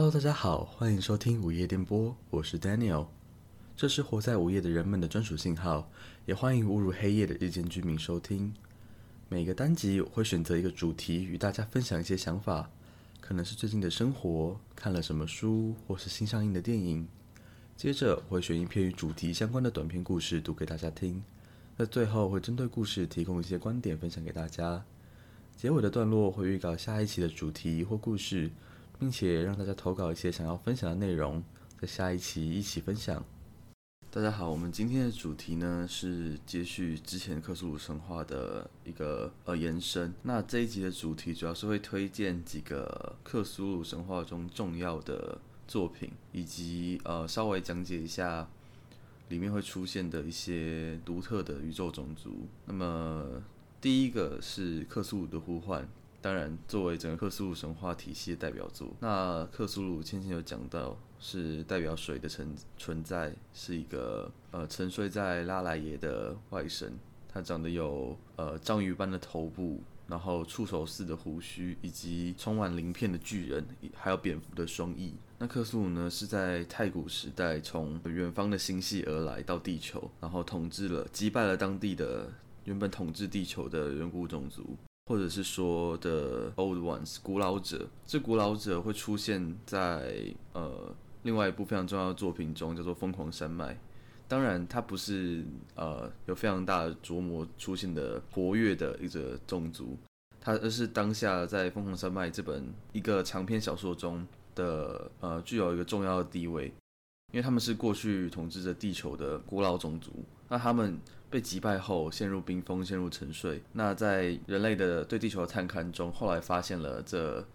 Hello，大家好，欢迎收听午夜电波，我是 Daniel。这是活在午夜的人们的专属信号，也欢迎误入黑夜的日间居民收听。每个单集我会选择一个主题与大家分享一些想法，可能是最近的生活，看了什么书，或是新上映的电影。接着我会选一篇与主题相关的短篇故事读给大家听，在最后会针对故事提供一些观点分享给大家。结尾的段落会预告下一期的主题或故事。并且让大家投稿一些想要分享的内容，在下一期一起分享。大家好，我们今天的主题呢是接续之前克苏鲁神话的一个呃延伸。那这一集的主题主要是会推荐几个克苏鲁神话中重要的作品，以及呃稍微讲解一下里面会出现的一些独特的宇宙种族。那么第一个是克苏鲁的呼唤。当然，作为整个克苏鲁神话体系的代表作，那克苏鲁先前有讲到是代表水的存存在，是一个呃沉睡在拉莱耶的外神，他长得有呃章鱼般的头部，然后触手似的胡须，以及充满鳞片的巨人，还有蝙蝠的双翼。那克苏鲁呢是在太古时代从远方的星系而来到地球，然后统治了击败了当地的原本统治地球的远古种族。或者是说的 old ones 古老者，这古老者会出现在呃另外一部非常重要的作品中，叫做《疯狂山脉》。当然，它不是呃有非常大的琢磨出现的活跃的一个种族，它而是当下在《疯狂山脉》这本一个长篇小说中的呃具有一个重要的地位。因为他们是过去统治着地球的古老种族，那他们被击败后陷入冰封、陷入沉睡。那在人类的对地球的探勘中，后来发现了这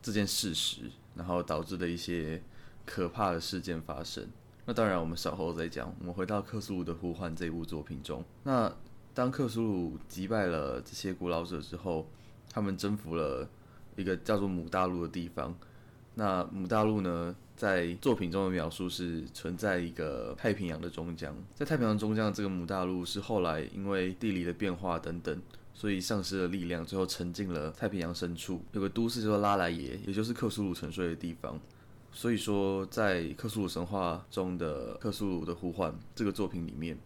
这件事实，然后导致的一些可怕的事件发生。那当然，我们稍后再讲。我们回到克苏鲁的呼唤这部作品中，那当克苏鲁击败了这些古老者之后，他们征服了一个叫做母大陆的地方。那母大陆呢？在作品中的描述是存在一个太平洋的中江，在太平洋中江这个母大陆是后来因为地理的变化等等，所以丧失了力量，最后沉进了太平洋深处。有个都市叫做拉莱耶，也就是克苏鲁沉睡的地方。所以说，在克苏鲁神话中的克苏鲁的呼唤这个作品里面，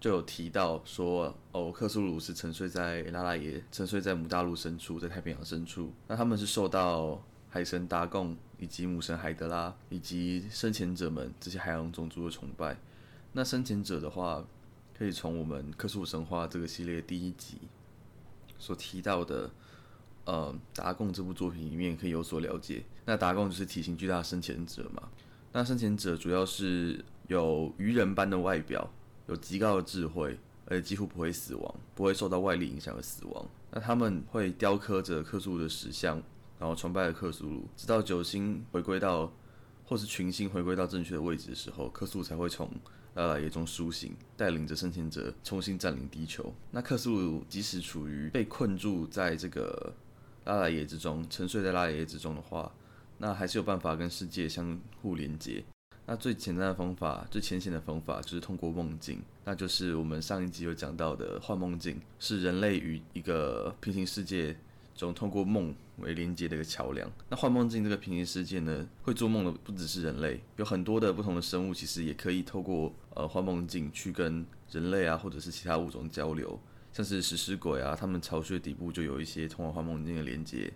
就有提到说，哦，克苏鲁是沉睡在拉莱耶，沉睡在母大陆深处，在太平洋深处。那他们是受到海神达贡以及母神海德拉以及生前者们这些海洋种族的崇拜。那生前者的话，可以从我们克苏鲁神话这个系列第一集所提到的，呃，达贡这部作品里面可以有所了解。那达贡就是体型巨大的生前者嘛。那生前者主要是有鱼人般的外表，有极高的智慧，而且几乎不会死亡，不会受到外力影响而死亡。那他们会雕刻着克苏鲁的石像。然后崇拜了克苏鲁，直到九星回归到，或是群星回归到正确的位置的时候，克苏鲁才会从拉拉耶中苏醒，带领着生前者重新占领地球。那克苏鲁即使处于被困住在这个拉拉耶之中，沉睡在拉拉耶之中的话，那还是有办法跟世界相互连接。那最简单的方法，最浅显的方法，就是通过梦境，那就是我们上一集有讲到的幻梦境，是人类与一个平行世界。中通过梦为连接的一个桥梁。那幻梦境这个平行世界呢，会做梦的不只是人类，有很多的不同的生物，其实也可以透过呃幻梦境去跟人类啊，或者是其他物种交流。像是食尸鬼啊，他们巢穴底部就有一些通往幻梦境的连接，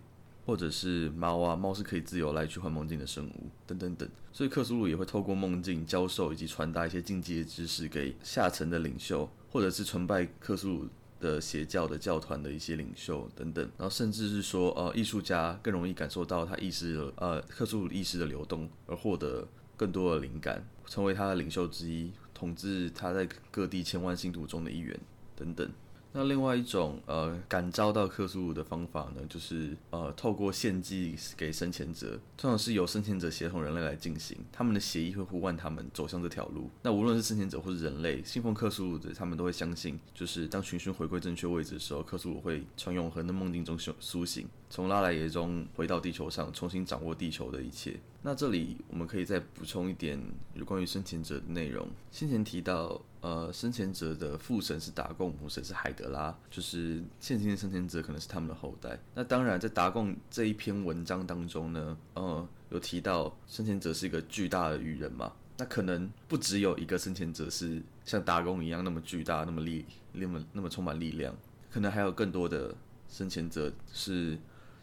或者是猫啊，猫是可以自由来去幻梦境的生物，等等等。所以克苏鲁也会透过梦境教授以及传达一些进阶知识给下层的领袖，或者是崇拜克苏鲁。的邪教的教团的一些领袖等等，然后甚至是说，呃，艺术家更容易感受到他意识的，呃，特殊意识的流动，而获得更多的灵感，成为他的领袖之一，统治他在各地千万信徒中的一员等等。那另外一种呃感召到克苏鲁的方法呢，就是呃透过献祭给生前者，通常是由生前者协同人类来进行，他们的协议会呼唤他们走向这条路。那无论是生前者或是人类，信奉克苏鲁的，他们都会相信，就是当群星回归正确位置的时候，克苏鲁会从永恒的梦境中醒苏醒，从拉莱耶中回到地球上，重新掌握地球的一切。那这里我们可以再补充一点有关于生前者的内容。先前提到。呃，生前者的父神是达贡，母神是海德拉，就是现今的生前者可能是他们的后代。那当然，在达贡这一篇文章当中呢，呃，有提到生前者是一个巨大的鱼人嘛。那可能不只有一个生前者是像达贡一样那么巨大、那么力、那么那么充满力量，可能还有更多的生前者是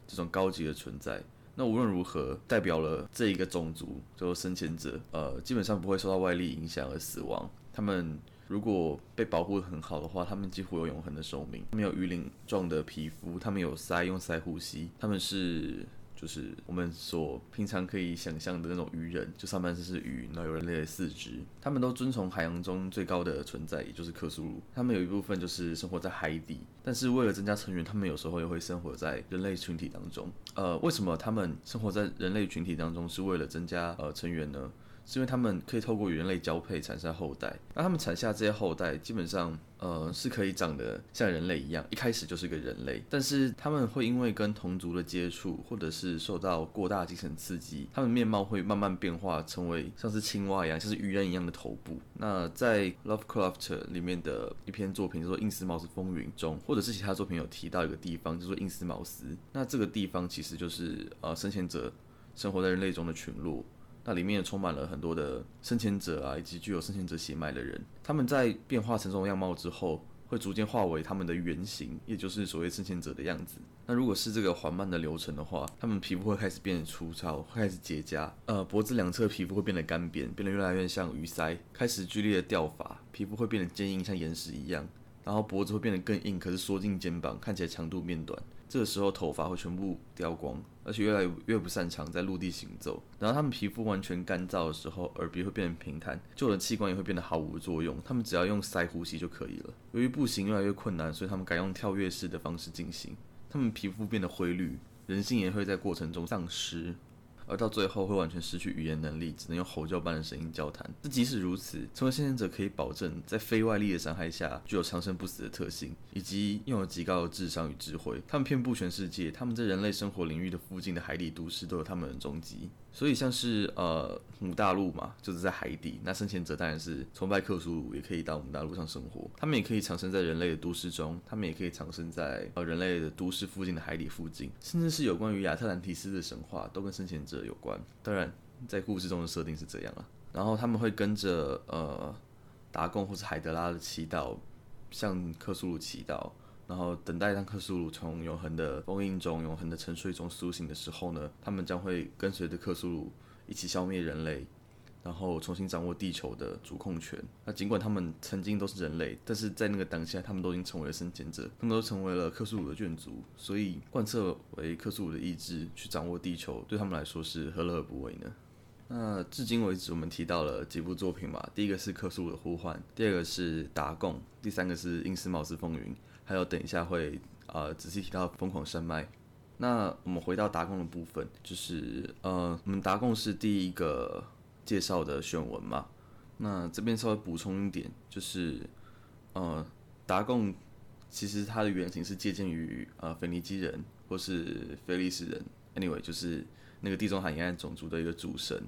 这种高级的存在。那无论如何，代表了这一个种族就生前者，呃，基本上不会受到外力影响而死亡。他们如果被保护的很好的话，他们几乎有永恒的寿命。没有鱼鳞状的皮肤，他们有鳃，用鳃呼吸。他们是。就是我们所平常可以想象的那种鱼人，就上半身是鱼，然后有人类的四肢。他们都遵从海洋中最高的存在，也就是克苏鲁。他们有一部分就是生活在海底，但是为了增加成员，他们有时候也会生活在人类群体当中。呃，为什么他们生活在人类群体当中是为了增加呃成员呢？是因为他们可以透过与人类交配产生后代，那他们产下这些后代基本上，呃，是可以长得像人类一样，一开始就是个人类。但是他们会因为跟同族的接触，或者是受到过大精神刺激，他们面貌会慢慢变化，成为像是青蛙一样，像是鱼人一样的头部。那在 Lovecraft 里面的一篇作品叫做《印斯茅斯风云》中，或者是其他作品有提到一个地方叫做印斯茅斯，那这个地方其实就是呃生前者生活在人类中的群落。那里面也充满了很多的生前者啊，以及具有生前者血脉的人。他们在变化成这种样貌之后，会逐渐化为他们的原型，也就是所谓生前者的样子。那如果是这个缓慢的流程的话，他们皮肤会开始变得粗糙，会开始结痂。呃，脖子两侧皮肤会变得干扁，变得越来越像鱼鳃，开始剧烈的掉发，皮肤会变得坚硬，像岩石一样。然后脖子会变得更硬，可是缩进肩膀，看起来长度变短。这个时候头发会全部掉光，而且越来越不擅长在陆地行走。然后他们皮肤完全干燥的时候，耳鼻会变得平坦，旧的器官也会变得毫无作用。他们只要用鳃呼吸就可以了。由于步行越来越困难，所以他们改用跳跃式的方式进行。他们皮肤变得灰绿，人性也会在过程中丧失。而到最后会完全失去语言能力，只能用吼叫般的声音交谈。但即使如此，成为幸存者可以保证在非外力的伤害下具有长生不死的特性，以及拥有极高的智商与智慧。他们遍布全世界，他们在人类生活领域的附近的海底都市都有他们的踪迹。所以像是呃母大陆嘛，就是在海底。那生前者当然是崇拜克苏鲁，也可以到母大陆上生活。他们也可以藏身在人类的都市中，他们也可以藏身在呃人类的都市附近的海底附近，甚至是有关于亚特兰提斯的神话都跟生前者有关。当然，在故事中的设定是这样啊。然后他们会跟着呃达贡或是海德拉的祈祷，向克苏鲁祈祷。然后等待当克苏鲁从永恒的封印中、永恒的沉睡中苏醒的时候呢，他们将会跟随着克苏鲁一起消灭人类，然后重新掌握地球的主控权。那尽管他们曾经都是人类，但是在那个当下，他们都已经成为了生前者，他们都成为了克苏鲁的眷族，所以贯彻为克苏鲁的意志去掌握地球，对他们来说是何乐而不为呢？那至今为止，我们提到了几部作品嘛，第一个是克苏鲁的呼唤，第二个是达贡，第三个是因斯茅斯风云。还有，等一下会呃仔细提到疯狂山脉。那我们回到达贡的部分，就是呃，我们达贡是第一个介绍的选文嘛。那这边稍微补充一点，就是呃，达贡其实它的原型是借鉴于呃腓尼基人或是菲利斯人，anyway 就是那个地中海沿岸种族的一个主神，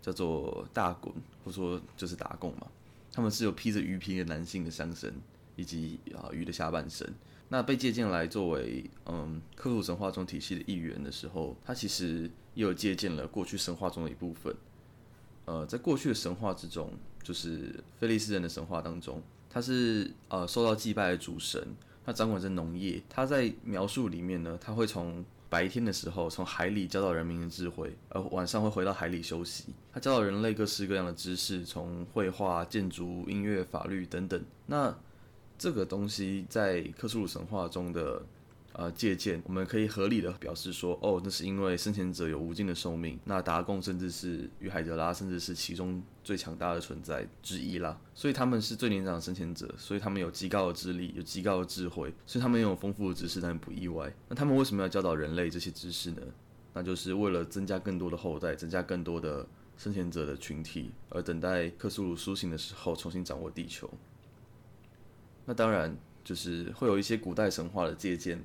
叫做大滚，或说就是达贡嘛。他们是有披着鱼皮的男性的象神。以及啊鱼的下半身，那被借鉴来作为嗯克鲁神话中体系的一员的时候，它其实也有借鉴了过去神话中的一部分。呃，在过去的神话之中，就是菲利斯人的神话当中，他是呃受到祭拜的主神，他掌管着农业。他在描述里面呢，他会从白天的时候从海里教导人民的智慧，而晚上会回到海里休息。他教导人类各式各样的知识，从绘画、建筑、音乐、法律等等。那这个东西在克苏鲁神话中的呃借鉴，我们可以合理的表示说，哦，那是因为生前者有无尽的寿命，那达贡甚至是与海德拉，甚至是其中最强大的存在之一啦，所以他们是最年长的生前者，所以他们有极高的智力，有极高的智慧，所以他们拥有丰富的知识，但不意外。那他们为什么要教导人类这些知识呢？那就是为了增加更多的后代，增加更多的生前者的群体，而等待克苏鲁苏醒的时候，重新掌握地球。那当然就是会有一些古代神话的借鉴，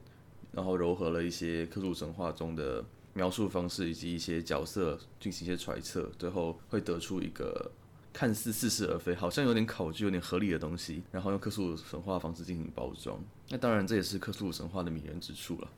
然后糅合了一些克苏神话中的描述方式以及一些角色进行一些揣测，最后会得出一个看似似是而非，好像有点考据、有点合理的东西，然后用克苏神话方式进行包装。那当然，这也是克苏神话的迷人之处了。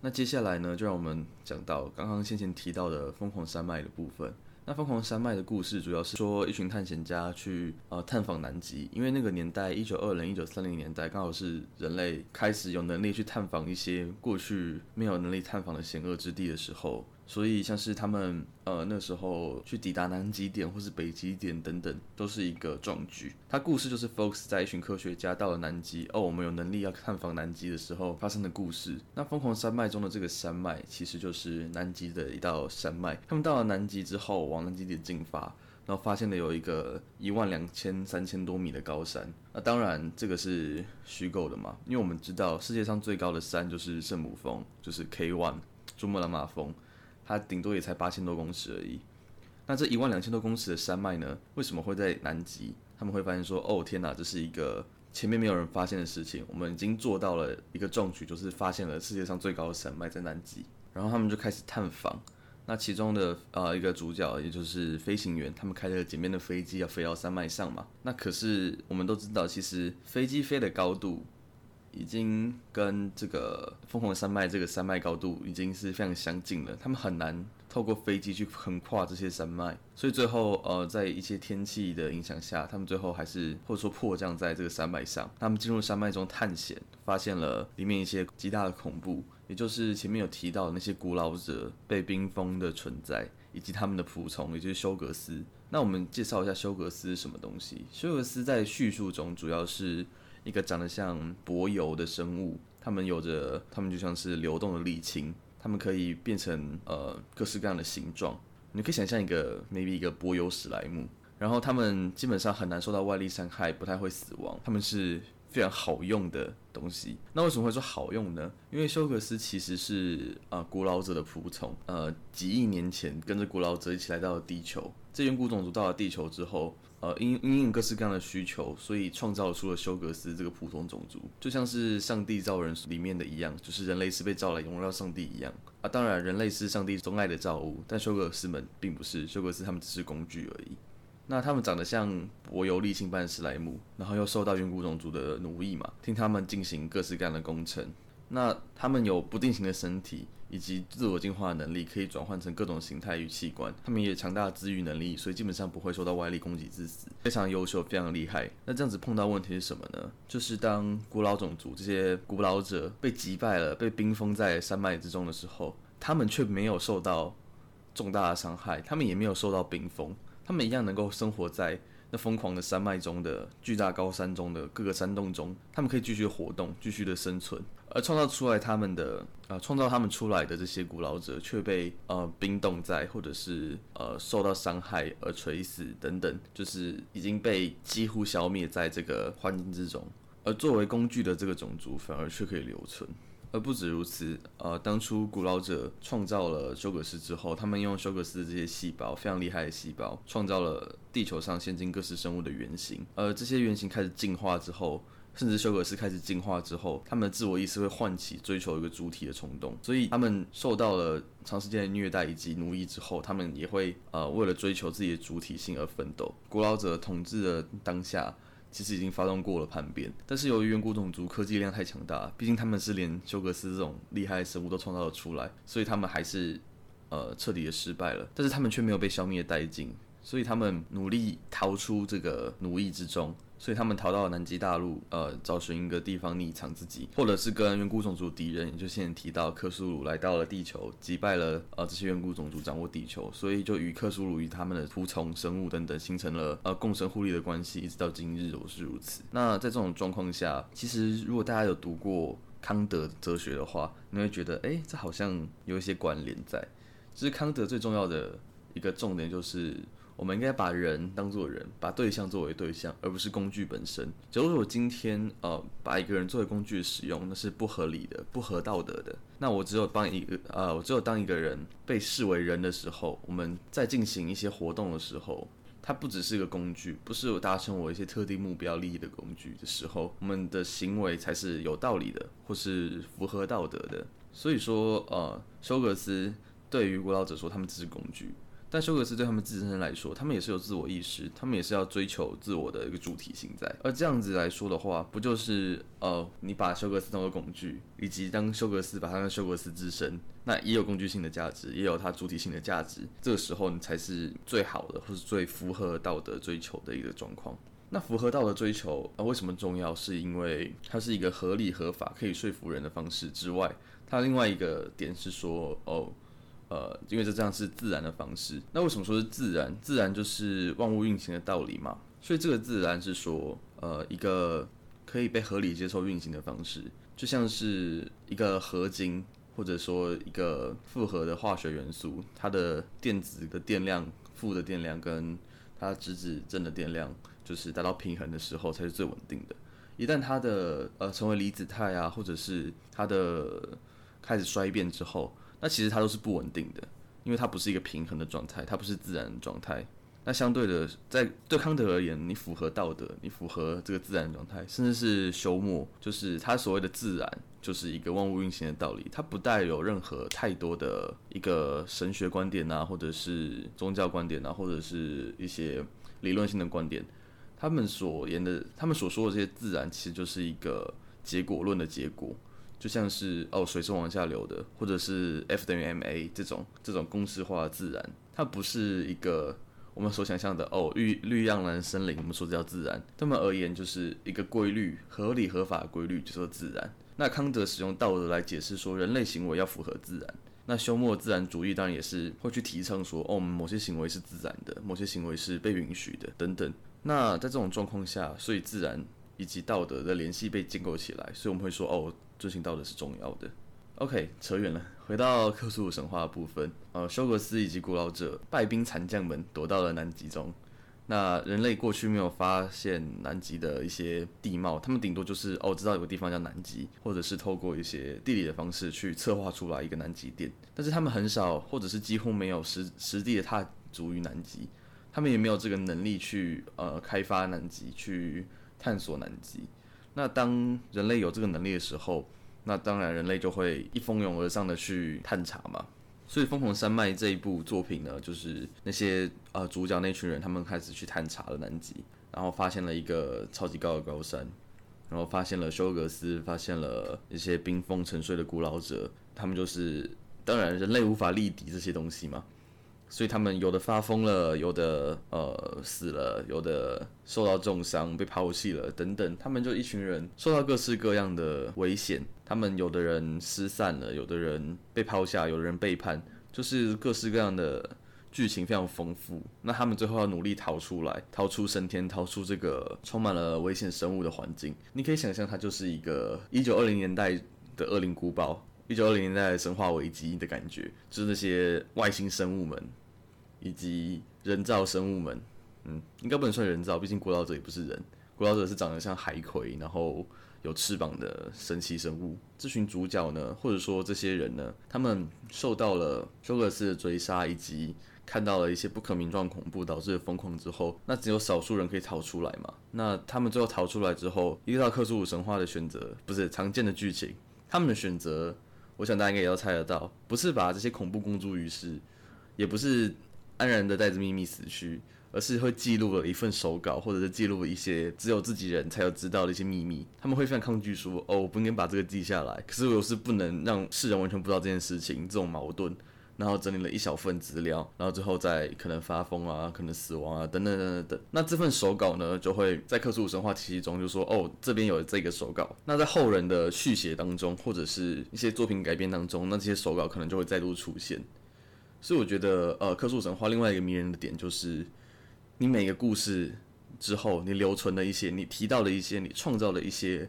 那接下来呢，就让我们讲到刚刚先前提到的疯狂山脉的部分。那疯狂山脉的故事主要是说一群探险家去呃探访南极，因为那个年代一九二零一九三零年代刚好是人类开始有能力去探访一些过去没有能力探访的险恶之地的时候。所以，像是他们呃那时候去抵达南极点或是北极点等等，都是一个壮举。他故事就是 Fox 在一群科学家到了南极，哦，我们有能力要探访南极的时候发生的故事。那疯狂山脉中的这个山脉，其实就是南极的一道山脉。他们到了南极之后，往南极点进发，然后发现了有一个一万两千三千多米的高山。那当然，这个是虚构的嘛，因为我们知道世界上最高的山就是圣母峰，就是 K One 珠穆朗玛峰。它顶多也才八千多公尺而已。那这一万两千多公尺的山脉呢？为什么会在南极？他们会发现说：“哦，天哪，这是一个前面没有人发现的事情。我们已经做到了一个壮举，就是发现了世界上最高的山脉在南极。”然后他们就开始探访。那其中的呃一个主角，也就是飞行员，他们开着简便的飞机要飞到山脉上嘛。那可是我们都知道，其实飞机飞的高度。已经跟这个凤凰山脉这个山脉高度已经是非常相近了，他们很难透过飞机去横跨这些山脉，所以最后呃在一些天气的影响下，他们最后还是或者说迫降在这个山脉上。他们进入山脉中探险，发现了里面一些极大的恐怖，也就是前面有提到的那些古老者被冰封的存在，以及他们的仆从，也就是休格斯。那我们介绍一下休格斯是什么东西？休格斯在叙述中主要是。一个长得像柏油的生物，它们有着，它们就像是流动的沥青，它们可以变成呃各式各样的形状。你可以想象一个 maybe 一个柏油史莱姆，然后它们基本上很难受到外力伤害，不太会死亡。它们是非常好用的东西。那为什么会说好用呢？因为休格斯其实是啊古老者的仆从，呃几亿年前跟着古老者一起来到了地球。这远古种族到了地球之后。呃，因因应各式各样的需求，所以创造出了休格斯这个普通种族，就像是上帝造人里面的一样，就是人类是被造来荣耀上帝一样啊。当然，人类是上帝钟爱的造物，但休格斯们并不是，休格斯他们只是工具而已。那他们长得像柏油沥青般史莱姆，然后又受到远古种族的奴役嘛，听他们进行各式各样的工程。那他们有不定型的身体以及自我进化的能力，可以转换成各种形态与器官。他们也有强大的自愈能力，所以基本上不会受到外力攻击致死，非常优秀，非常厉害。那这样子碰到问题是什么呢？就是当古老种族这些古老者被击败了，被冰封在山脉之中的时候，他们却没有受到重大的伤害，他们也没有受到冰封，他们一样能够生活在。那疯狂的山脉中的巨大高山中的各个山洞中，他们可以继续活动，继续的生存，而创造出来他们的呃，创造他们出来的这些古老者却被呃冰冻在，或者是呃受到伤害而垂死等等，就是已经被几乎消灭在这个环境之中，而作为工具的这个种族反而却可以留存。而不止如此，呃，当初古老者创造了休格斯之后，他们用休格斯的这些细胞，非常厉害的细胞，创造了地球上现今各式生物的原型。而这些原型开始进化之后，甚至休格斯开始进化之后，他们的自我意识会唤起追求一个主体的冲动。所以，他们受到了长时间的虐待以及奴役之后，他们也会呃，为了追求自己的主体性而奋斗。古老者统治的当下。其实已经发动过了叛变，但是由于远古种族科技量太强大，毕竟他们是连休格斯这种厉害的生物都创造了出来，所以他们还是呃彻底的失败了。但是他们却没有被消灭殆尽，所以他们努力逃出这个奴役之中。所以他们逃到了南极大陆，呃，找寻一个地方匿藏自己，或者是跟远古种族敌人，也就现在提到克苏鲁来到了地球，击败了呃这些远古种族，掌握地球，所以就与克苏鲁与他们的仆从生物等等形成了呃共生互利的关系，一直到今日都是如此。那在这种状况下，其实如果大家有读过康德哲学的话，你会觉得，哎，这好像有一些关联在。其实康德最重要的一个重点就是。我们应该把人当作人，把对象作为对象，而不是工具本身。假如我今天呃把一个人作为工具使用，那是不合理的、不合道德的。那我只有帮一个呃，我只有当一个人被视为人的时候，我们在进行一些活动的时候，它不只是一个工具，不是我达成我一些特定目标利益的工具的时候，我们的行为才是有道理的，或是符合道德的。所以说，呃，休格斯对于古老者说，他们只是工具。但休格斯对他们自身来说，他们也是有自我意识，他们也是要追求自我的一个主体性在。而这样子来说的话，不就是呃，你把休格斯当做工具，以及当休格斯把他当休格斯自身，那也有工具性的价值，也有它主体性的价值。这个时候，你才是最好的，或是最符合道德追求的一个状况。那符合道德追求啊，为什么重要？是因为它是一个合理合法、可以说服人的方式之外，它另外一个点是说哦。呃，因为这这样是自然的方式。那为什么说是自然？自然就是万物运行的道理嘛。所以这个自然是说，呃，一个可以被合理接受运行的方式，就像是一个合金，或者说一个复合的化学元素，它的电子的电量负的电量跟它质子正的电量，就是达到平衡的时候才是最稳定的。一旦它的呃成为离子态啊，或者是它的开始衰变之后，那其实它都是不稳定的，因为它不是一个平衡的状态，它不是自然状态。那相对的，在对康德而言，你符合道德，你符合这个自然状态，甚至是休谟，就是他所谓的自然，就是一个万物运行的道理，它不带有任何太多的一个神学观点啊，或者是宗教观点啊，或者是一些理论性的观点，他们所言的，他们所说的这些自然，其实就是一个结果论的结果。就像是哦，水是往下流的，或者是 F 等于 ma 这种这种公式化自然，它不是一个我们所想象的哦，绿绿样蓝森林，我们说这叫自然。对们而言，就是一个规律，合理合法的规律，就说自然。那康德使用道德来解释说，人类行为要符合自然。那休谟自然主义当然也是会去提倡说，哦，某些行为是自然的，某些行为是被允许的，等等。那在这种状况下，所以自然以及道德的联系被建构起来，所以我们会说，哦。遵循道德是重要的。OK，扯远了，回到克苏鲁神话的部分。呃，休格斯以及古老者败兵残将们躲到了南极中。那人类过去没有发现南极的一些地貌，他们顶多就是哦知道有个地方叫南极，或者是透过一些地理的方式去策划出来一个南极点。但是他们很少，或者是几乎没有实实地的踏足于南极，他们也没有这个能力去呃开发南极，去探索南极。那当人类有这个能力的时候，那当然人类就会一蜂拥而上的去探查嘛。所以《疯狂山脉》这一部作品呢，就是那些呃主角那群人，他们开始去探查了南极，然后发现了一个超级高的高山，然后发现了休格斯，发现了一些冰封沉睡的古老者，他们就是当然人类无法力敌这些东西嘛。所以他们有的发疯了，有的呃死了，有的受到重伤被抛弃了等等，他们就一群人受到各式各样的危险。他们有的人失散了，有的人被抛下，有的人背叛，就是各式各样的剧情非常丰富。那他们最后要努力逃出来，逃出升天，逃出这个充满了危险生物的环境。你可以想象，它就是一个一九二零年代的恶灵古堡，一九二零年代生化危机的感觉，就是那些外星生物们。以及人造生物们，嗯，应该不能算人造，毕竟古老者也不是人，古老者是长得像海葵，然后有翅膀的神奇生物。这群主角呢，或者说这些人呢，他们受到了休格斯的追杀，以及看到了一些不可名状恐怖导致的疯狂之后，那只有少数人可以逃出来嘛？那他们最后逃出来之后，依照克苏鲁神话的选择，不是常见的剧情，他们的选择，我想大家应该也要猜得到，不是把这些恐怖公诸于世，也不是。安然的带着秘密死去，而是会记录了一份手稿，或者是记录一些只有自己人才有知道的一些秘密。他们会非常抗拒说：“哦，我不应该把这个记下来。”可是我又是不能让世人完全不知道这件事情，这种矛盾。然后整理了一小份资料，然后最后再可能发疯啊，可能死亡啊，等等等等等。那这份手稿呢，就会在克苏鲁神话体系中就说：“哦，这边有这个手稿。”那在后人的续写当中，或者是一些作品改编当中，那这些手稿可能就会再度出现。所以我觉得，呃，克苏神话另外一个迷人的点就是，你每个故事之后，你留存的一些，你提到的一些，你创造的一些，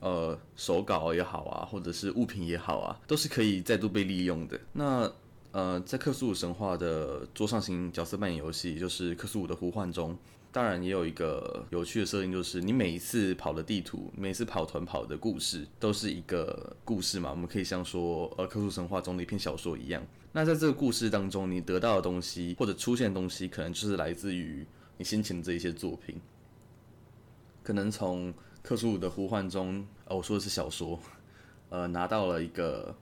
呃，手稿也好啊，或者是物品也好啊，都是可以再度被利用的。那，呃，在克苏鲁神话的桌上型角色扮演游戏，就是克苏鲁的呼唤中。当然也有一个有趣的设定，就是你每一次跑的地图，每次跑团跑的故事，都是一个故事嘛。我们可以像说，呃，克苏神话中的一篇小说一样。那在这个故事当中，你得到的东西或者出现的东西，可能就是来自于你先前的这一些作品。可能从克苏鲁的呼唤中，哦，我说的是小说，呃，拿到了一个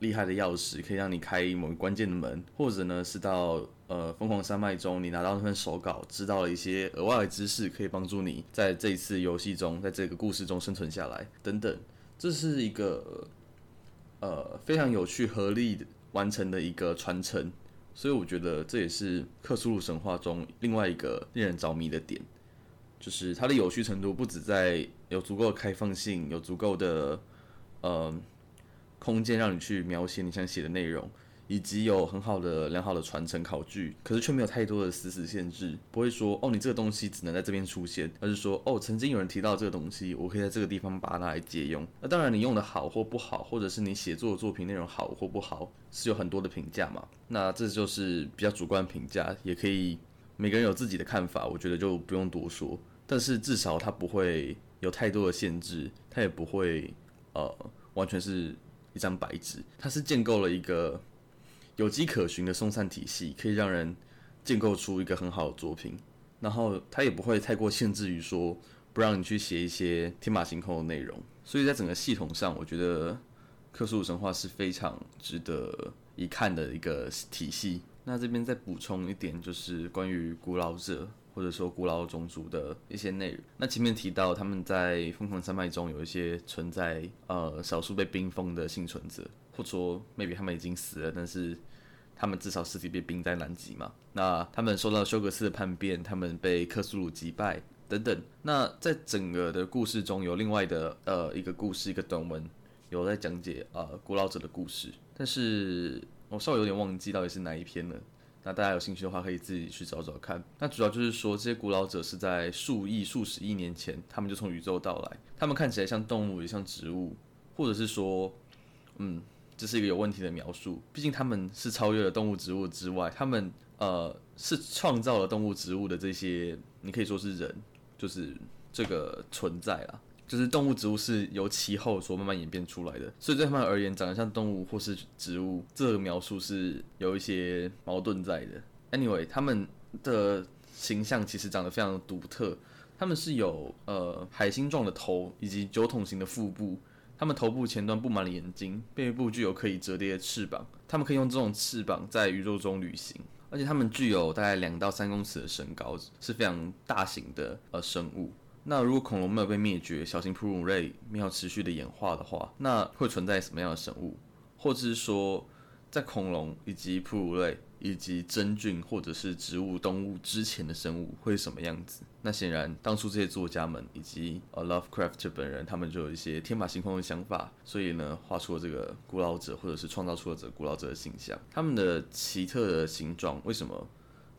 厉害的钥匙，可以让你开某个关键的门，或者呢是到。呃疯狂山脉中，你拿到那份手稿，知道了一些额外的知识，可以帮助你在这一次游戏中，在这个故事中生存下来等等。这是一个呃非常有趣、合力完成的一个传承，所以我觉得这也是克苏鲁神话中另外一个令人着迷的点，就是它的有趣程度不止在有足够的开放性，有足够的呃空间让你去描写你想写的内容。以及有很好的良好的传承考据，可是却没有太多的死死限制，不会说哦，你这个东西只能在这边出现，而是说哦，曾经有人提到这个东西，我可以在这个地方把它拿来借用。那当然，你用的好或不好，或者是你写作的作品内容好或不好，是有很多的评价嘛。那这就是比较主观评价，也可以每个人有自己的看法，我觉得就不用多说。但是至少它不会有太多的限制，它也不会呃完全是一张白纸，它是建构了一个。有迹可循的松散体系，可以让人建构出一个很好的作品。然后它也不会太过限制于说不让你去写一些天马行空的内容。所以在整个系统上，我觉得克苏鲁神话是非常值得一看的一个体系。那这边再补充一点，就是关于古老者或者说古老种族的一些内容。那前面提到他们在疯狂山脉中有一些存在，呃，少数被冰封的幸存者。或者说，maybe 他们已经死了，但是他们至少尸体被冰在南极嘛？那他们受到休格斯的叛变，他们被克苏鲁击败等等。那在整个的故事中有另外的呃一个故事，一个短文有在讲解呃古老者的故事，但是我稍微有点忘记到底是哪一篇了。那大家有兴趣的话，可以自己去找找看。那主要就是说，这些古老者是在数亿、数十亿年前，他们就从宇宙到来。他们看起来像动物，也像植物，或者是说，嗯。这是一个有问题的描述，毕竟他们是超越了动物、植物之外，他们呃是创造了动物、植物的这些，你可以说是人，就是这个存在啦。就是动物、植物是由其后所慢慢演变出来的，所以对他们而言，长得像动物或是植物，这个描述是有一些矛盾在的。Anyway，他们的形象其实长得非常独特，他们是有呃海星状的头以及酒桶形的腹部。它们头部前端布满了眼睛，背部具有可以折叠的翅膀。它们可以用这种翅膀在宇宙中旅行，而且它们具有大概两到三公尺的身高，是非常大型的呃生物。那如果恐龙没有被灭绝，小型哺乳类没有持续的演化的话，那会存在什么样的生物？或者是说，在恐龙以及哺乳类？以及真菌或者是植物、动物之前的生物会是什么样子？那显然，当初这些作家们以及呃 Lovecraft 本人，他们就有一些天马行空的想法，所以呢，画出了这个古老者，或者是创造出了这个古老者的形象。他们的奇特的形状为什么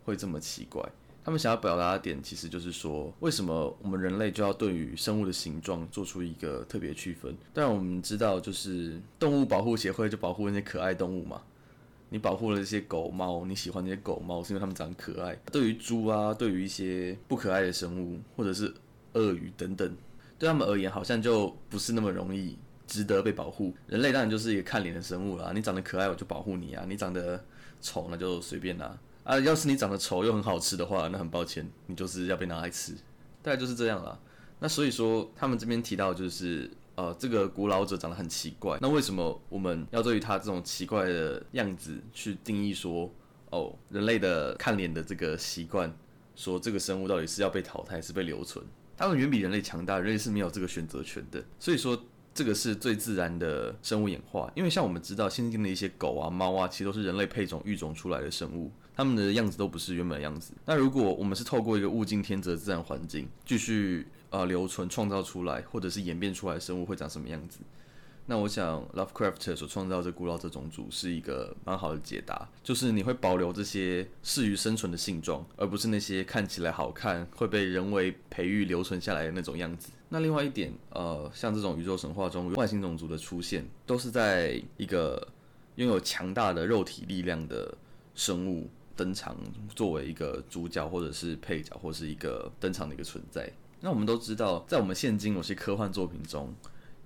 会这么奇怪？他们想要表达的点，其实就是说，为什么我们人类就要对于生物的形状做出一个特别区分？当然，我们知道，就是动物保护协会就保护那些可爱动物嘛。你保护了这些狗猫，你喜欢这些狗猫是因为它们长得可爱。对于猪啊，对于一些不可爱的生物，或者是鳄鱼等等，对他们而言好像就不是那么容易值得被保护。人类当然就是一个看脸的生物啦，你长得可爱我就保护你啊，你长得丑那就随便啦。啊。要是你长得丑又很好吃的话，那很抱歉，你就是要被拿来吃，大概就是这样啦。那所以说，他们这边提到就是。呃，这个古老者长得很奇怪，那为什么我们要对于他这种奇怪的样子去定义说，哦，人类的看脸的这个习惯，说这个生物到底是要被淘汰，是被留存？他们远比人类强大，人类是没有这个选择权的。所以说，这个是最自然的生物演化。因为像我们知道，现今的一些狗啊、猫啊，其实都是人类配种育种出来的生物，它们的样子都不是原本的样子。那如果我们是透过一个物竞天择的自然环境继续。呃，留存创造出来，或者是演变出来的生物会长什么样子？那我想，Lovecraft 所创造这古老这种族是一个蛮好的解答，就是你会保留这些适于生存的性状，而不是那些看起来好看会被人为培育留存下来的那种样子。那另外一点，呃，像这种宇宙神话中外星种族的出现，都是在一个拥有强大的肉体力量的生物登场，作为一个主角或者是配角，或是一个登场的一个存在。那我们都知道，在我们现今有些科幻作品中，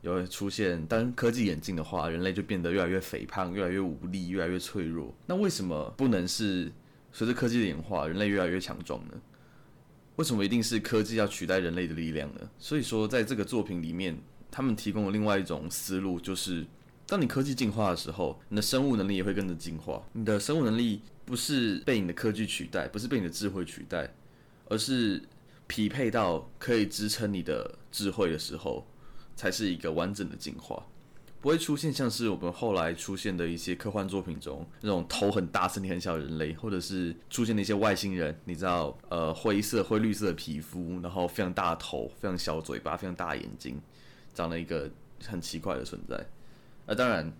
有出现当科技演进的话，人类就变得越来越肥胖、越来越无力、越来越脆弱。那为什么不能是随着科技的演化，人类越来越强壮呢？为什么一定是科技要取代人类的力量呢？所以说，在这个作品里面，他们提供了另外一种思路，就是当你科技进化的时候，你的生物能力也会跟着进化。你的生物能力不是被你的科技取代，不是被你的智慧取代，而是匹配到可以支撑你的智慧的时候，才是一个完整的进化。不会出现像是我们后来出现的一些科幻作品中那种头很大、身体很小的人类，或者是出现的一些外星人，你知道，呃，灰色、灰绿色的皮肤，然后非常大头、非常小嘴巴、非常大眼睛，长了一个很奇怪的存在。那当然，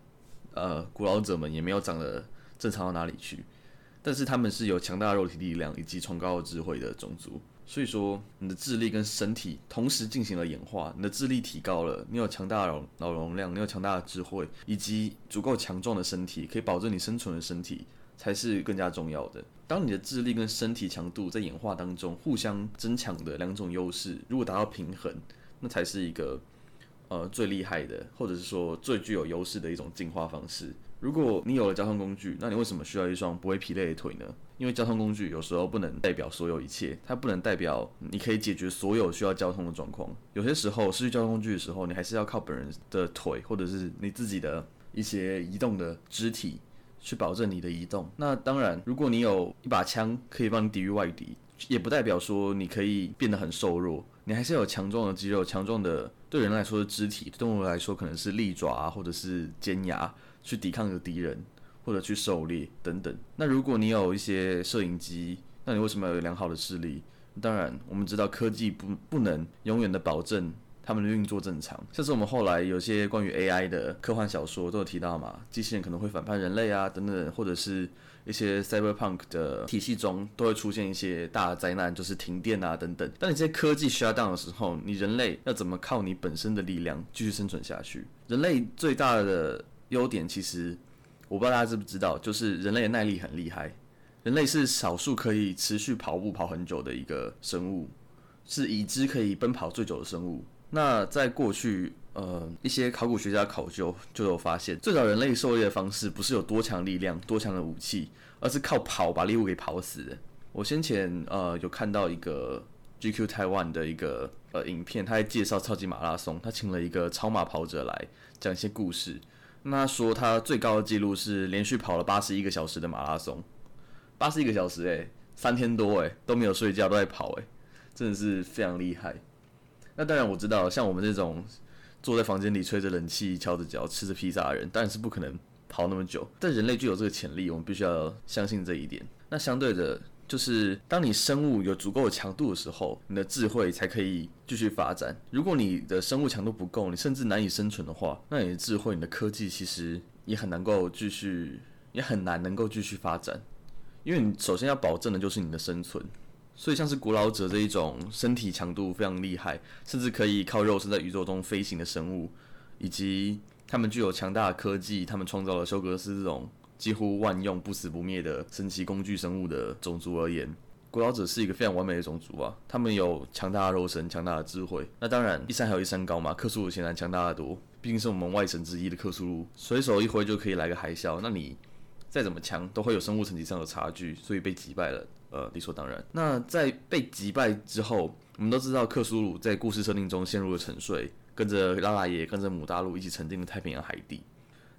呃，古老者们也没有长得正常到哪里去，但是他们是有强大肉体力量以及崇高的智慧的种族。所以说，你的智力跟身体同时进行了演化，你的智力提高了，你有强大的脑容量，你有强大的智慧，以及足够强壮的身体，可以保证你生存的身体，才是更加重要的。当你的智力跟身体强度在演化当中互相增强的两种优势，如果达到平衡，那才是一个呃最厉害的，或者是说最具有优势的一种进化方式。如果你有了交通工具，那你为什么需要一双不会疲累的腿呢？因为交通工具有时候不能代表所有一切，它不能代表你可以解决所有需要交通的状况。有些时候失去交通工具的时候，你还是要靠本人的腿，或者是你自己的一些移动的肢体去保证你的移动。那当然，如果你有一把枪可以帮你抵御外敌，也不代表说你可以变得很瘦弱，你还是有强壮的肌肉、强壮的对人来说的肢体，对动物来说可能是利爪啊，或者是尖牙。去抵抗一个敌人，或者去狩猎等等。那如果你有一些摄影机，那你为什么要有良好的视力？当然，我们知道科技不不能永远的保证他们的运作正常。像是我们后来有些 关于 AI 的科幻小说都有提到嘛，机器人可能会反叛人类啊，等等，或者是一些 cyberpunk 的体系中都会出现一些大灾难，就是停电啊等等。当你这些科技需要 down 的时候，你人类要怎么靠你本身的力量继续生存下去？人类最大的优点其实，我不知道大家知不知道，就是人类的耐力很厉害。人类是少数可以持续跑步跑很久的一个生物，是已知可以奔跑最久的生物。那在过去，呃，一些考古学家考究就有发现，最早人类狩猎的方式不是有多强力量、多强的武器，而是靠跑把猎物给跑死的。我先前呃有看到一个 GQ Taiwan 的一个呃影片，他在介绍超级马拉松，他请了一个超马跑者来讲一些故事。那说他最高的记录是连续跑了八十一个小时的马拉松，八十一个小时诶，三天多诶，都没有睡觉都在跑诶，真的是非常厉害。那当然我知道，像我们这种坐在房间里吹着冷气、翘着脚吃着披萨的人，当然是不可能跑那么久。但人类具有这个潜力，我们必须要相信这一点。那相对的。就是当你生物有足够的强度的时候，你的智慧才可以继续发展。如果你的生物强度不够，你甚至难以生存的话，那你的智慧、你的科技其实也很难够继续，也很难能够继续发展。因为你首先要保证的就是你的生存。所以像是古老者这一种身体强度非常厉害，甚至可以靠肉身在宇宙中飞行的生物，以及他们具有强大的科技，他们创造了休格斯这种。几乎万用不死不灭的神奇工具生物的种族而言，古老者是一个非常完美的种族啊！他们有强大的肉身、强大的智慧。那当然，一山还有一山高嘛，克苏鲁显然强大的多，毕竟是我们外神之一的克苏鲁，随手一挥就可以来个海啸。那你再怎么强，都会有生物层级上的差距，所以被击败了，呃，理所当然。那在被击败之后，我们都知道克苏鲁在故事设定中陷入了沉睡，跟着拉拉爷、跟着母大陆一起沉进了太平洋海底。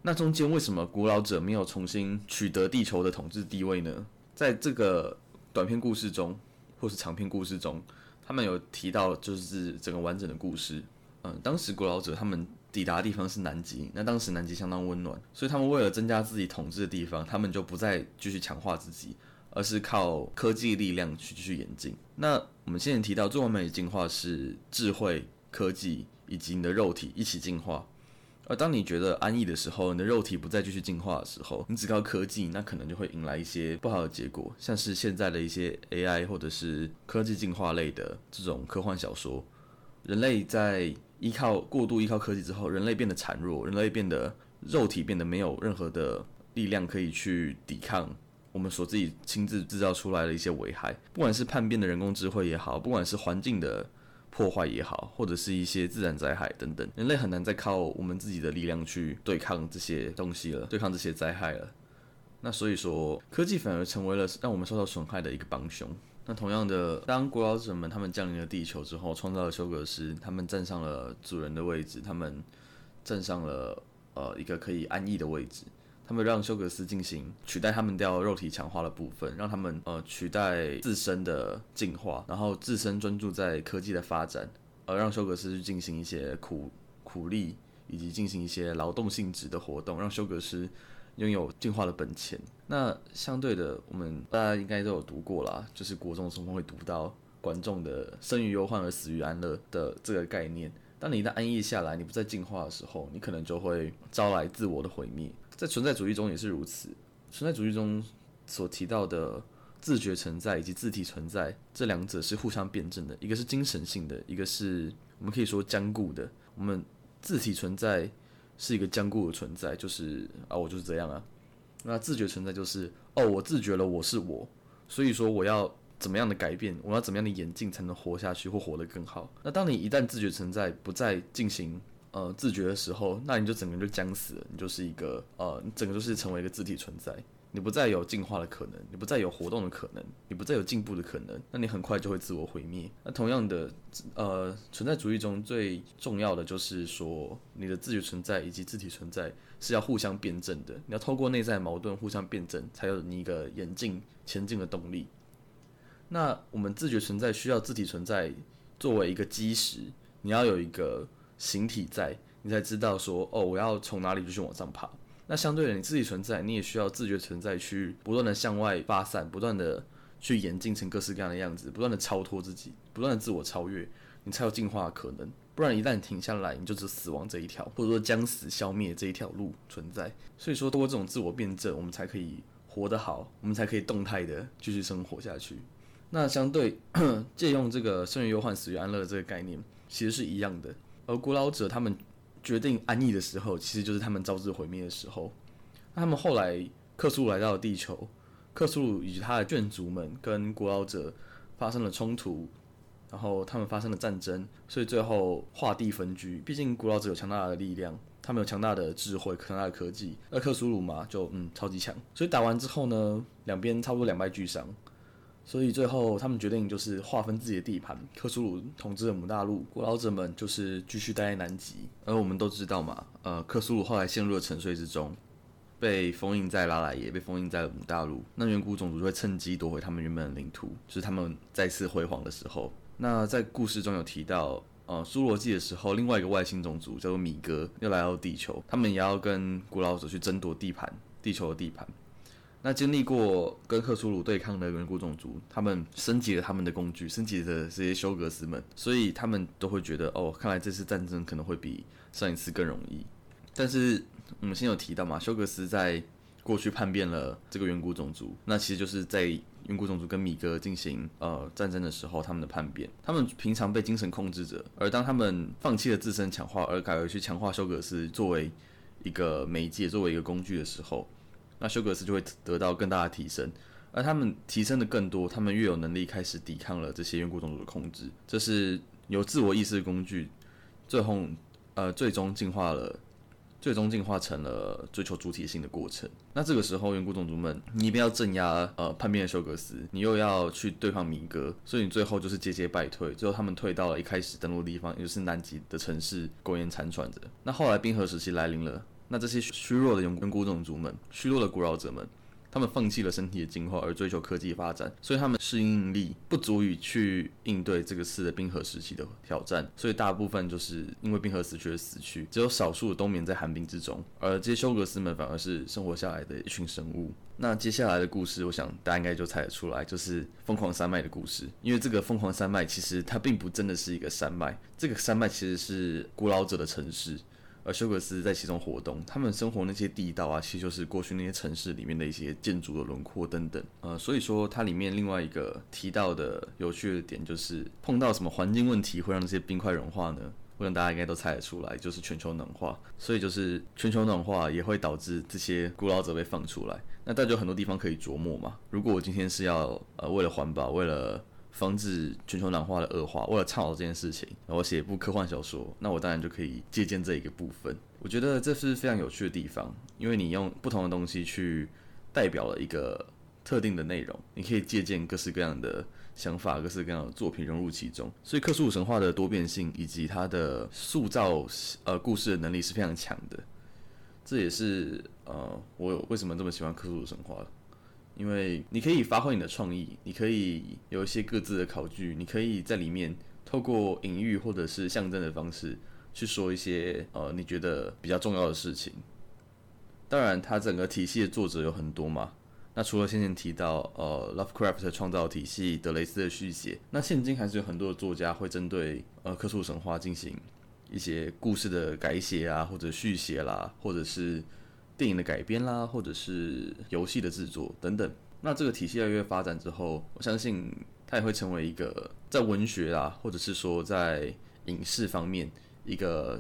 那中间为什么古老者没有重新取得地球的统治地位呢？在这个短篇故事中，或是长篇故事中，他们有提到就是整个完整的故事。嗯，当时古老者他们抵达的地方是南极，那当时南极相当温暖，所以他们为了增加自己统治的地方，他们就不再继续强化自己，而是靠科技力量去继续演进。那我们现在提到最完美的进化是智慧、科技以及你的肉体一起进化。而当你觉得安逸的时候，你的肉体不再继续进化的时候，你只靠科技，那可能就会迎来一些不好的结果，像是现在的一些 AI 或者是科技进化类的这种科幻小说。人类在依靠过度依靠科技之后，人类变得孱弱，人类变得肉体变得没有任何的力量可以去抵抗我们所自己亲自制造出来的一些危害，不管是叛变的人工智慧也好，不管是环境的。破坏也好，或者是一些自然灾害等等，人类很难再靠我们自己的力量去对抗这些东西了，对抗这些灾害了。那所以说，科技反而成为了让我们受到损害的一个帮凶。那同样的，当古老者们他们降临了地球之后，创造了休格斯，他们站上了主人的位置，他们站上了呃一个可以安逸的位置。他们让休格斯进行取代他们掉肉体强化的部分，让他们呃取代自身的进化，然后自身专注在科技的发展，而让休格斯去进行一些苦苦力以及进行一些劳动性质的活动，让休格斯拥有进化的本钱。那相对的，我们大家应该都有读过啦，就是国中时候会读到观众的“生于忧患而死于安乐”的这个概念。当你一旦安逸下来，你不再进化的时候，你可能就会招来自我的毁灭。在存在主义中也是如此。存在主义中所提到的自觉存在以及自体存在，这两者是互相辩证的，一个是精神性的，一个是我们可以说坚固的。我们自体存在是一个坚固的存在，就是啊，我就是这样啊。那自觉存在就是哦，我自觉了我是我，所以说我要。怎么样的改变？我要怎么样的演进才能活下去或活得更好？那当你一旦自觉存在不再进行呃自觉的时候，那你就整个人就僵死了，你就是一个呃，你整个就是成为一个自体存在，你不再有进化的可能，你不再有活动的可能，你不再有进步的可能，那你很快就会自我毁灭。那同样的，呃，存在主义中最重要的就是说，你的自觉存在以及自体存在是要互相辩证的，你要透过内在矛盾互相辩证，才有你一个演进前进的动力。那我们自觉存在需要自体存在作为一个基石，你要有一个形体在，你才知道说哦，我要从哪里继续往上爬。那相对的，你自己存在，你也需要自觉存在去不断的向外发散，不断的去演进成各式各样的样子，不断的超脱自己，不断的自我超越，你才有进化的可能。不然一旦停下来，你就只死亡这一条，或者说将死消灭这一条路存在。所以说，通过这种自我辩证，我们才可以活得好，我们才可以动态的继续生活下去。那相对借用这个“生于忧患，死于安乐”这个概念，其实是一样的。而古老者他们决定安逸的时候，其实就是他们招致毁灭的时候。那他们后来克苏鲁来到了地球，克苏鲁以及他的眷族们跟古老者发生了冲突，然后他们发生了战争，所以最后划地分居。毕竟古老者有强大的力量，他们有强大的智慧、强大的科技，而克苏鲁嘛，就嗯超级强。所以打完之后呢，两边差不多两败俱伤。所以最后，他们决定就是划分自己的地盘。克苏鲁统治了母大陆，古老者们就是继续待在南极。而我们都知道嘛，呃，克苏鲁后来陷入了沉睡之中，被封印在拉莱耶，被封印在了母大陆。那远古种族就会趁机夺回他们原本的领土，就是他们再次辉煌的时候。那在故事中有提到，呃，侏罗纪的时候，另外一个外星种族叫做米格，又来到地球，他们也要跟古老者去争夺地盘，地球的地盘。那经历过跟克苏鲁对抗的远古种族，他们升级了他们的工具，升级了这些修格斯们，所以他们都会觉得，哦，看来这次战争可能会比上一次更容易。但是我们先有提到嘛，修格斯在过去叛变了这个远古种族，那其实就是在远古种族跟米格进行呃战争的时候，他们的叛变。他们平常被精神控制着，而当他们放弃了自身强化，而改为去强化修格斯作为一个媒介，作为一个工具的时候。那休格斯就会得到更大的提升，而他们提升的更多，他们越有能力开始抵抗了这些远古种族的控制。这是有自我意识的工具，最后呃最终进化了，最终进化成了追求主体性的过程。那这个时候远古种族们，你一边要镇压呃叛变的休格斯，你又要去对抗米格，所以你最后就是节节败退。最后他们退到了一开始登陆的地方，也就是南极的城市，苟延残喘着。那后来冰河时期来临了。那这些虚弱的远古种族们，虚弱的古老者们，他们放弃了身体的进化而追求科技发展，所以他们适应力不足以去应对这个次的冰河时期的挑战，所以大部分就是因为冰河死去而死去，只有少数的冬眠在寒冰之中，而这些休格斯们反而是生活下来的一群生物。那接下来的故事，我想大家应该就猜得出来，就是疯狂山脉的故事。因为这个疯狂山脉其实它并不真的是一个山脉，这个山脉其实是古老者的城市。而休格斯在其中活动，他们生活那些地道啊，其实就是过去那些城市里面的一些建筑的轮廓等等。呃，所以说它里面另外一个提到的有趣的点，就是碰到什么环境问题会让这些冰块融化呢？我想大家应该都猜得出来，就是全球暖化。所以就是全球暖化也会导致这些古老者被放出来。那大家有很多地方可以琢磨嘛。如果我今天是要呃为了环保，为了防止全球暖化的恶化，为了倡导这件事情，然后写一部科幻小说，那我当然就可以借鉴这一个部分。我觉得这是非常有趣的地方，因为你用不同的东西去代表了一个特定的内容，你可以借鉴各式各样的想法、各式各样的作品融入其中。所以克苏鲁神话的多变性以及它的塑造呃故事的能力是非常强的。这也是呃我为什么这么喜欢克苏鲁神话，因为你可以发挥你的创意，你可以有一些各自的考据，你可以在里面透过隐喻或者是象征的方式去说一些呃你觉得比较重要的事情。当然，它整个体系的作者有很多嘛。那除了先前提到呃 Lovecraft 创造体系、德雷斯的续写，那现今还是有很多的作家会针对呃克苏神话进行一些故事的改写啊，或者续写啦，或者是电影的改编啦，或者是游戏的制作等等。那这个体系越来越发展之后，我相信它也会成为一个在文学啊，或者是说在影视方面一个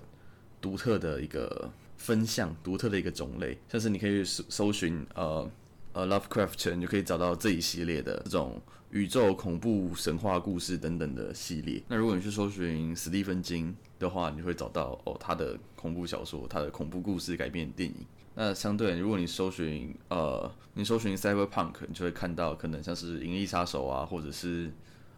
独特的一个。分项独特的一个种类，像是你可以搜搜寻呃呃 Lovecraft，你就可以找到这一系列的这种宇宙恐怖神话故事等等的系列。那如果你去搜寻史蒂芬金的话，你会找到哦他的恐怖小说，他的恐怖故事改编电影。那相对，如果你搜寻呃你搜寻 Cyberpunk，你就会看到可能像是银翼杀手啊，或者是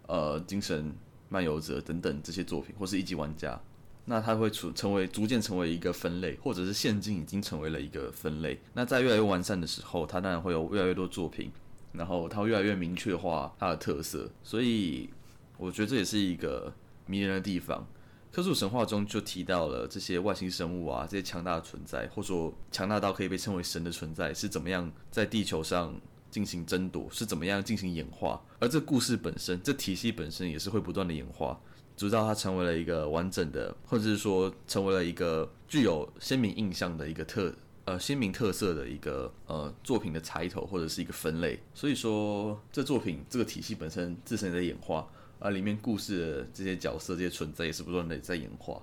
呃精神漫游者等等这些作品，或是一级玩家。那它会成成为逐渐成为一个分类，或者是现今已经成为了一个分类。那在越来越完善的时候，它当然会有越来越多作品，然后它会越来越明确化它的特色。所以我觉得这也是一个迷人的地方。科数神话中就提到了这些外星生物啊，这些强大的存在，或者说强大到可以被称为神的存在，是怎么样在地球上进行争夺，是怎么样进行演化。而这故事本身，这体系本身也是会不断的演化。直到它成为了一个完整的，或者是说成为了一个具有鲜明印象的一个特呃鲜明特色的一个呃作品的抬头或者是一个分类。所以说，这作品这个体系本身自身也在演化，而里面故事的这些角色这些存在也是不断的在演化。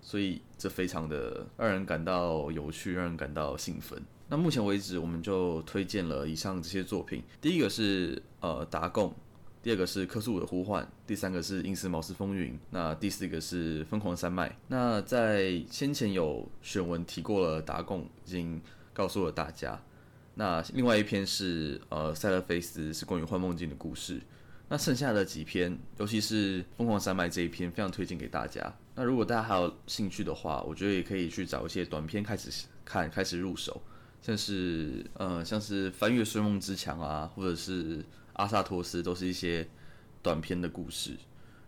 所以这非常的让人感到有趣，让人感到兴奋。那目前为止，我们就推荐了以上这些作品。第一个是呃达贡。第二个是科苏鲁的呼唤，第三个是因斯茅斯风云，那第四个是疯狂山脉。那在先前有选文提过了，达贡已经告诉了大家。那另外一篇是呃塞勒菲斯是关于幻梦境的故事。那剩下的几篇，尤其是疯狂山脉这一篇，非常推荐给大家。那如果大家还有兴趣的话，我觉得也可以去找一些短篇开始看，开始入手，像是呃像是翻越睡梦之墙啊，或者是。阿萨托斯都是一些短篇的故事，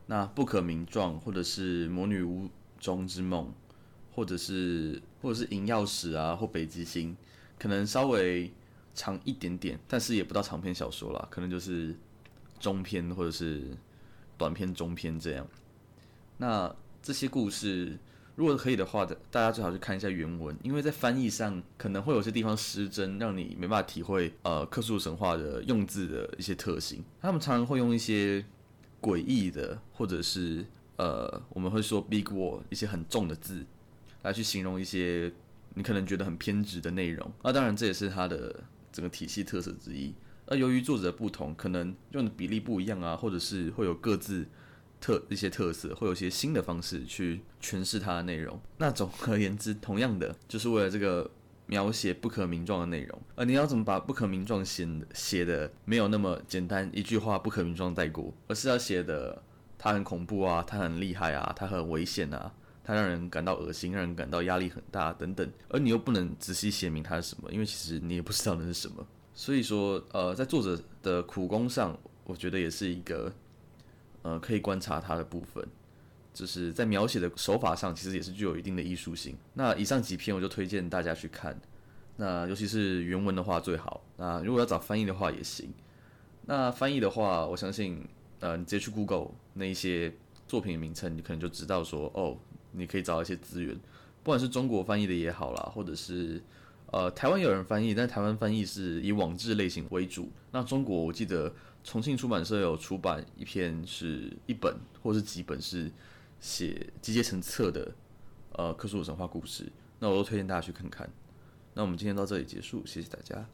那不可名状，或者是魔女屋中之梦，或者是或者是银钥匙啊，或北极星，可能稍微长一点点，但是也不到长篇小说啦，可能就是中篇或者是短篇中篇这样。那这些故事。如果可以的话的，大家最好去看一下原文，因为在翻译上可能会有些地方失真，让你没办法体会呃克苏神话的用字的一些特性。他们常常会用一些诡异的，或者是呃我们会说 big word 一些很重的字来去形容一些你可能觉得很偏执的内容。那当然这也是它的整个体系特色之一。而由于作者不同，可能用的比例不一样啊，或者是会有各自。特一些特色，会有一些新的方式去诠释它的内容。那总而言之，同样的，就是为了这个描写不可名状的内容。而你要怎么把不可名状写写的没有那么简单，一句话不可名状带过，而是要写的它很恐怖啊，它很厉害啊，它很危险啊，它让人感到恶心，让人感到压力很大等等。而你又不能仔细写明它是什么，因为其实你也不知道那是什么。所以说，呃，在作者的苦功上，我觉得也是一个。呃，可以观察它的部分，就是在描写的手法上，其实也是具有一定的艺术性。那以上几篇我就推荐大家去看，那尤其是原文的话最好。那如果要找翻译的话也行。那翻译的话，我相信，呃，你直接去 Google 那一些作品名称，你可能就知道说，哦，你可以找一些资源，不管是中国翻译的也好啦，或者是。呃，台湾有人翻译，但台湾翻译是以网志类型为主。那中国，我记得重庆出版社有出版一篇，是一本或是几本是写集结成册的，呃，克苏鲁神话故事。那我都推荐大家去看看。那我们今天到这里结束，谢谢大家。